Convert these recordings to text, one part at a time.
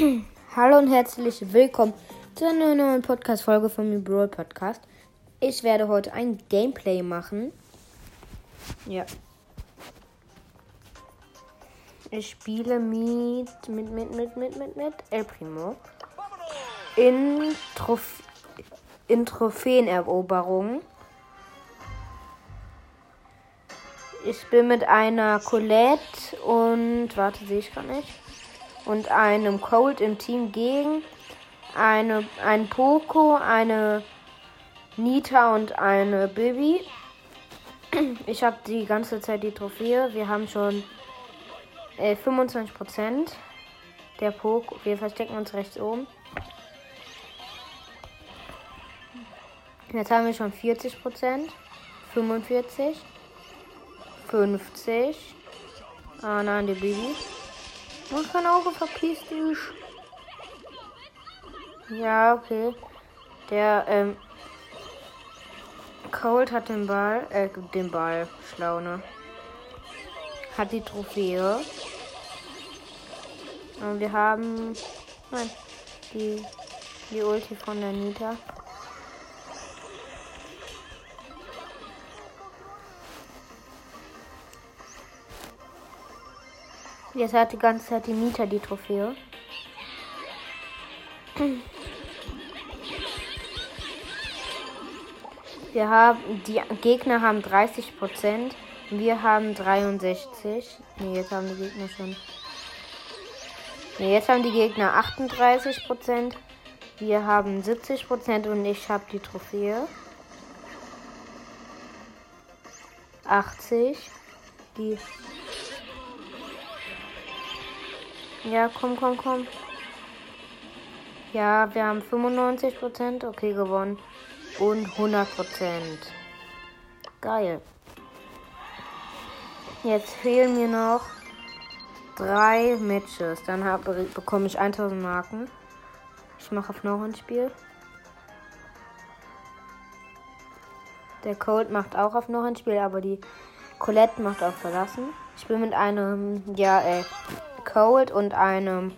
Hallo und herzlich willkommen zu einer neuen Podcast-Folge von mir Brawl Podcast. Ich werde heute ein Gameplay machen. Ja. Ich spiele mit, mit, mit, mit, mit, mit, mit El Primo. In, Trof in Trophäeneroberung. Ich bin mit einer Colette und, warte, sehe ich gar nicht und einem Cold im Team gegen eine, ein Poco, eine Nita und eine Bibi. Ich habe die ganze Zeit die Trophäe. Wir haben schon äh, 25%. Der Poco, wir verstecken uns rechts oben. Jetzt haben wir schon 40%, 45, 50. Ah nein, die Bibi. Und kein Auge, verpiss dich. Ja, okay. Der, ähm, Cold hat den Ball, äh, den Ball, schlau, ne? Hat die Trophäe. Und wir haben, nein, die, die Ulti von der Nita. Jetzt hat die ganze Zeit die Mieter die Trophäe. Wir haben, die Gegner haben 30 Prozent. Wir haben 63. Ne, jetzt haben die Gegner schon. Ne, jetzt haben die Gegner 38 Prozent. Wir haben 70 Prozent und ich habe die Trophäe. 80. Die Ja, komm, komm, komm. Ja, wir haben 95%. Okay, gewonnen. Und 100%. Geil. Jetzt fehlen mir noch drei Matches. Dann hab, bekomme ich 1000 Marken. Ich mache auf noch ein Spiel. Der Cold macht auch auf noch ein Spiel, aber die Colette macht auf verlassen. Ich bin mit einem, ja, äh, Cold und einem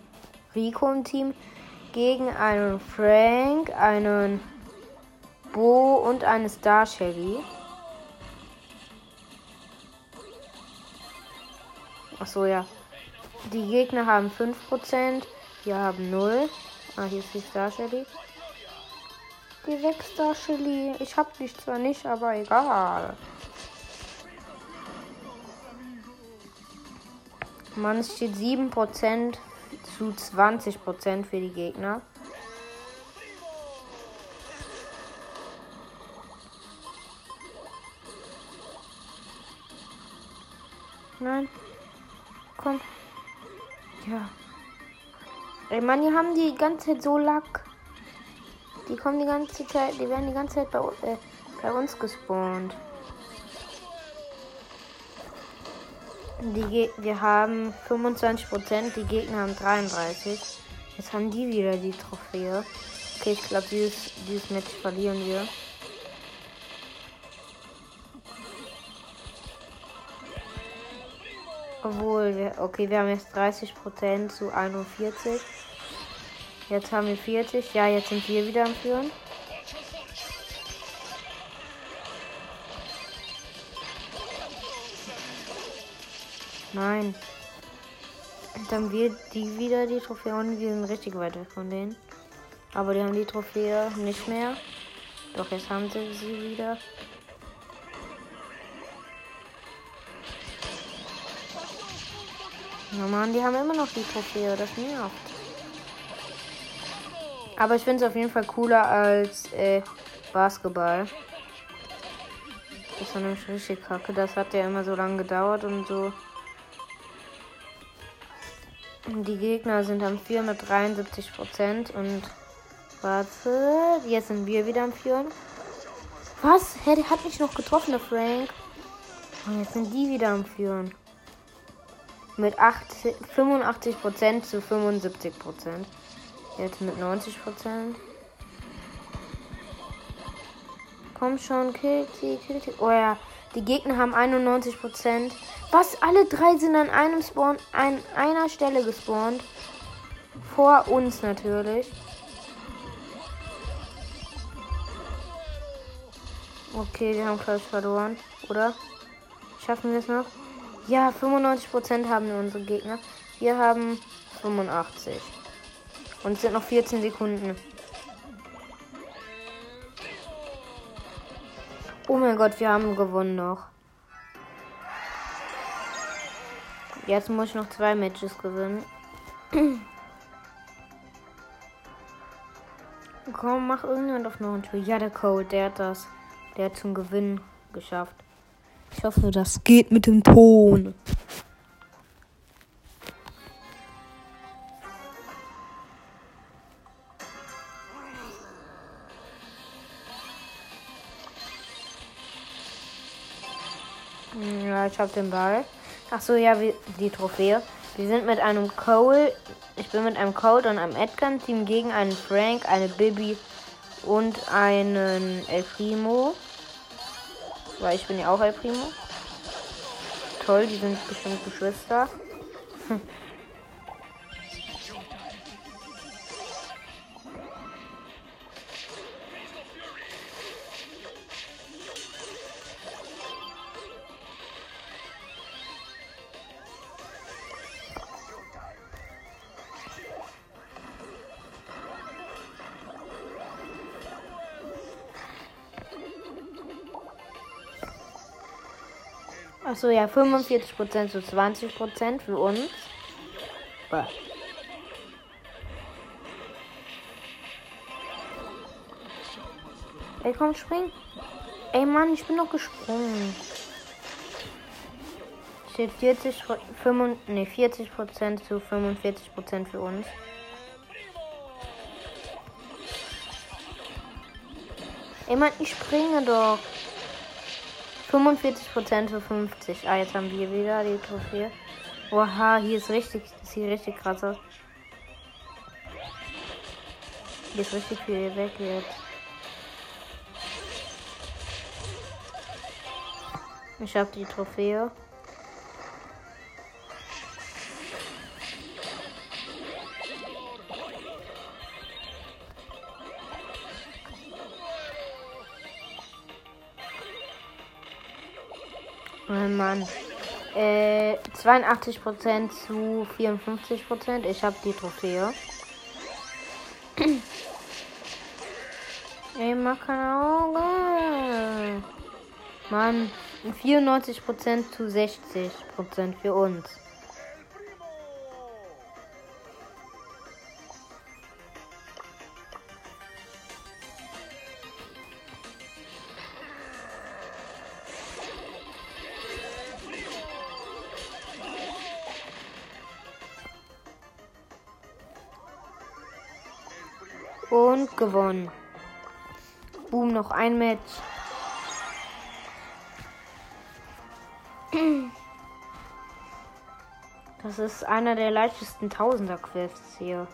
Rico im Team gegen einen Frank, einen Bo und eine Star Shelly. Achso, ja. Die Gegner haben 5%, wir haben 0. Ah, hier ist die Star Shelly. Die weg, Star Shelly. Ich hab dich zwar nicht, aber egal. Mann, es steht 7% zu 20% für die Gegner. Nein. Komm. Ja. Ey, Mann, die haben die ganze Zeit so Lack. Die kommen die ganze Zeit, die werden die ganze Zeit bei, äh, bei uns gespawnt. Die wir haben 25%, die Gegner haben 33. Jetzt haben die wieder die Trophäe. Okay, ich glaube, dieses, dieses Match verlieren wir. Obwohl, wir, okay, wir haben jetzt 30% zu 41. Jetzt haben wir 40. Ja, jetzt sind wir wieder am Führen. Nein. Dann wird die wieder die Trophäe und wir sind richtig weit weg von denen. Aber die haben die Trophäe nicht mehr. Doch jetzt haben sie sie wieder. Ja Mann, die haben immer noch die Trophäe, das nervt. Aber ich finde es auf jeden Fall cooler als äh, Basketball. Das war nämlich richtig kacke. Das hat ja immer so lange gedauert und so. Die Gegner sind am 473 Prozent und warte, jetzt sind wir wieder am Führen. Was? Hä, der hat mich noch getroffen, der Frank. Und jetzt sind die wieder am Führen. Mit 80, 85 Prozent zu 75 Prozent. Jetzt mit 90 Prozent. Komm schon, kill sie, kill sie. Oh ja, die Gegner haben 91 Prozent. Was? Alle drei sind an einem Spawn, an einer Stelle gespawnt. Vor uns natürlich. Okay, wir haben gleich verloren, oder? Schaffen wir es noch? Ja, 95% haben wir unsere Gegner. Wir haben 85. Und es sind noch 14 Sekunden. Oh mein Gott, wir haben gewonnen noch. Jetzt muss ich noch zwei Matches gewinnen. Komm, mach irgendjemand auf noch ein Tür. Ja, der Code, der hat das. Der hat zum Gewinnen geschafft. Ich hoffe, das geht mit dem Ton. Ja, ich hab den Ball. Ach so, ja, wie, die Trophäe. Wir sind mit einem Cole, ich bin mit einem Cole und einem Edgar-Team gegen einen Frank, eine Bibi und einen El Primo. Weil ich bin ja auch El Primo. Toll, die sind bestimmt Geschwister. Achso, ja, 45% zu 20% für uns. Bah. Ey, komm, spring. Ey, Mann, ich bin doch gesprungen. Steht 40, 45, nee, 40% zu 45% für uns. Ey, Mann, ich springe doch. 45% für 50. Ah, jetzt haben wir wieder die Trophäe. Oha, hier ist richtig, das sieht richtig krass aus. Hier ist richtig viel weg jetzt. Ich habe die Trophäe. Oh Mann. Äh, 82% zu 54%. Ich habe die Trophäe. Ey, mach keine Augen. Mann, 94% zu 60% für uns. Und gewonnen. Boom, noch ein Match. Das ist einer der leichtesten Tausender-Quests hier.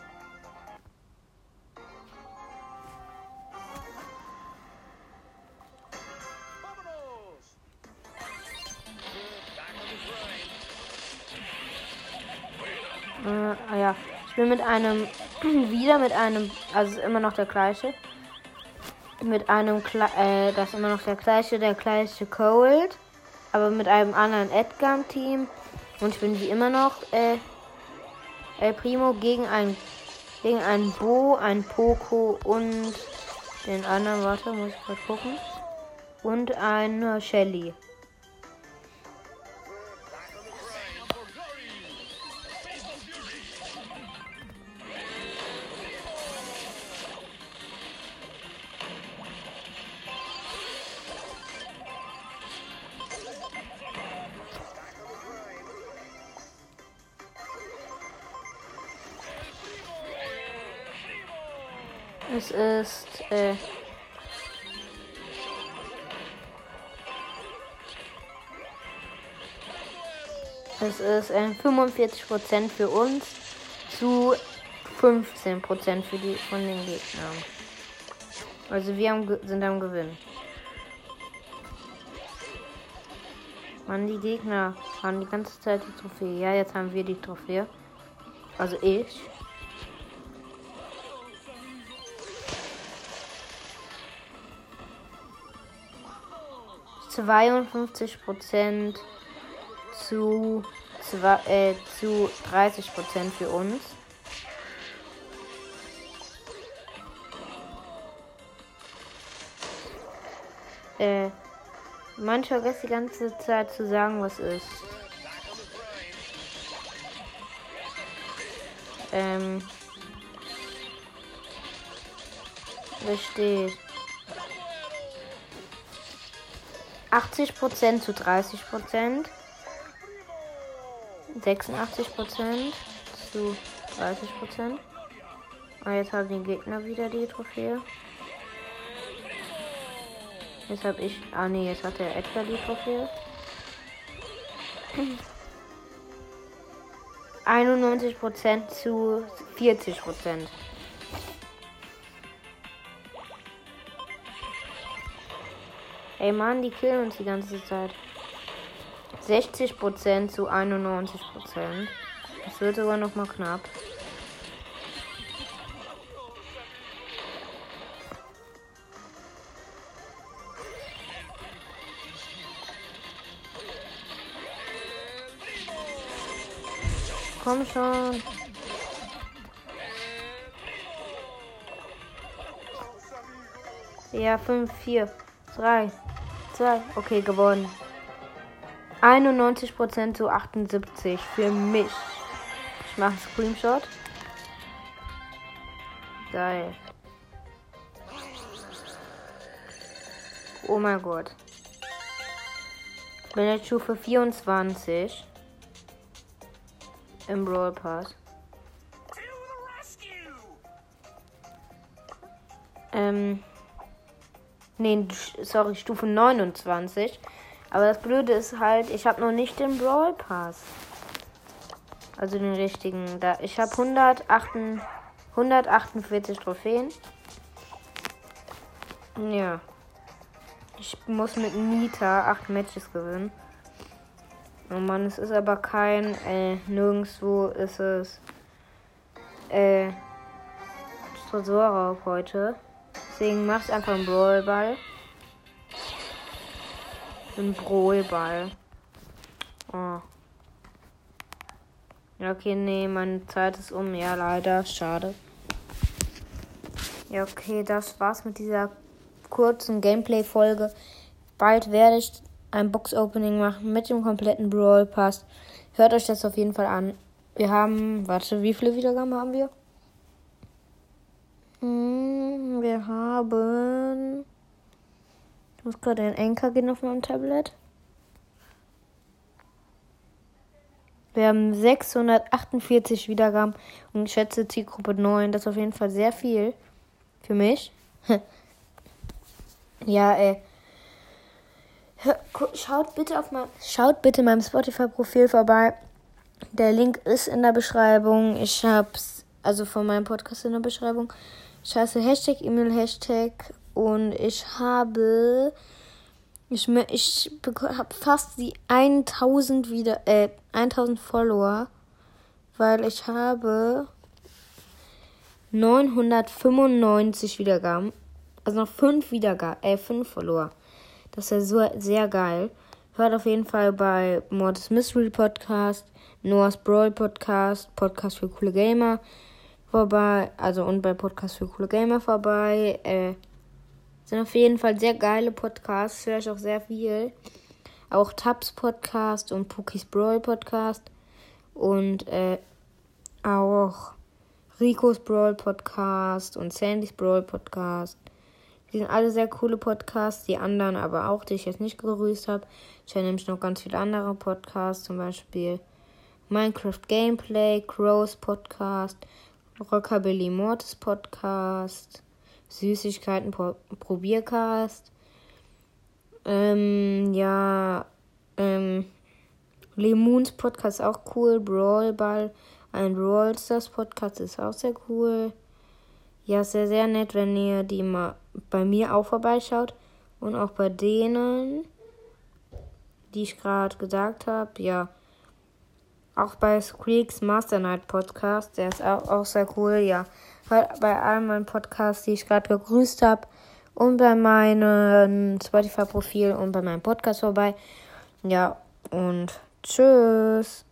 Äh, ah ja, ich bin mit einem, wieder mit einem, also immer noch der gleiche. Mit einem, Kle äh, das ist immer noch der gleiche, der gleiche Cold. Aber mit einem anderen Edgar im Team. Und ich bin wie immer noch, äh, El Primo gegen ein, gegen einen Bo, ein Poco und den anderen, warte, muss ich mal gucken. Und eine Shelly. Es ist äh, es ist äh, 45% für uns zu 15% für die von den Gegnern. Also wir haben, sind am Gewinn. Mann, die Gegner haben die ganze Zeit die Trophäe. Ja, jetzt haben wir die Trophäe. Also ich. 52% zu, zwei, äh, zu 30% für uns. Äh, man vergisst die ganze Zeit zu sagen, was ist. Ähm. Was? 80% zu 30%. 86% zu 30%. Und jetzt haben die Gegner wieder die Trophäe. Jetzt habe ich. Ah nee, jetzt hat der Edgar die Trophäe. 91% zu 40%. Ey Mann, die killen uns die ganze Zeit. 60% zu 91%. Das wird sogar noch mal knapp. Komm schon. Ja, 5, 4, 3, 2. Okay, gewonnen. 91% zu 78 für mich. Ich mache einen Screenshot. Geil. Oh mein Gott. Ich bin jetzt Stufe 24 im Brawl Pass. Ähm. Nee, sorry, Stufe 29. Aber das Blöde ist halt, ich habe noch nicht den Brawl Pass. Also den richtigen. Da, ich habe 148 Trophäen. Ja. Ich muss mit Nita 8 Matches gewinnen. Oh Mann, es ist aber kein, äh, nirgendwo ist es, äh, Tresorraub heute. Deswegen mach's einfach einen Brawlball. Ein Brawlball. Oh. Ja, okay, nee, meine Zeit ist um. Ja, leider. Schade. Ja, okay, das war's mit dieser kurzen Gameplay-Folge. Bald werde ich ein Box-Opening machen mit dem kompletten Brawl Pass. Hört euch das auf jeden Fall an. Wir haben, warte, wie viele Wiedergaben haben wir? Hm, wir haben. Ich muss gerade in Anchor gehen auf meinem Tablet. Wir haben 648 Wiedergaben und ich schätze Zielgruppe 9. Das ist auf jeden Fall sehr viel für mich. ja, ey. Schaut bitte auf mein, schaut bitte meinem Spotify-Profil vorbei. Der Link ist in der Beschreibung. Ich hab's, also von meinem Podcast in der Beschreibung. Ich heiße Hashtag E-Mail Hashtag und ich habe, ich, ich habe fast die 1000 wieder, äh, 1000 Follower, weil ich habe 995 Wiedergaben, also noch 5 Wiedergaben, äh, 5 Follower. Das ist ja so, sehr geil. Hört auf jeden Fall bei Mortis Mystery Podcast, Noah's Brawl Podcast, Podcast für coole Gamer vorbei, also und bei Podcast für coole Gamer vorbei. Äh, sind auf jeden Fall sehr geile Podcasts, höre ich auch sehr viel. Auch Tabs Podcast und Pookies Brawl Podcast und äh, auch Ricos Brawl Podcast und Sandys Brawl Podcast. Die sind alle sehr coole Podcasts, die anderen aber auch, die ich jetzt nicht gegrüßt habe. Ich habe nämlich noch ganz viele andere Podcasts, zum Beispiel Minecraft Gameplay, Crows Podcast, Rockabilly Mortis Podcast, Süßigkeiten Pro Probiercast, ähm, ja, ähm, Lemons Podcast ist auch cool, Brawl Ball, ein Brawl Podcast ist auch sehr cool. Ja, sehr, sehr nett, wenn ihr die mal bei mir auch vorbeischaut und auch bei denen, die ich gerade gesagt habe. Ja, auch bei Squeaks Master Night Podcast, der ist auch, auch sehr cool. Ja, hört bei allen meinen Podcasts, die ich gerade gegrüßt habe. und bei meinem Spotify-Profil und bei meinem Podcast vorbei. Ja, und tschüss.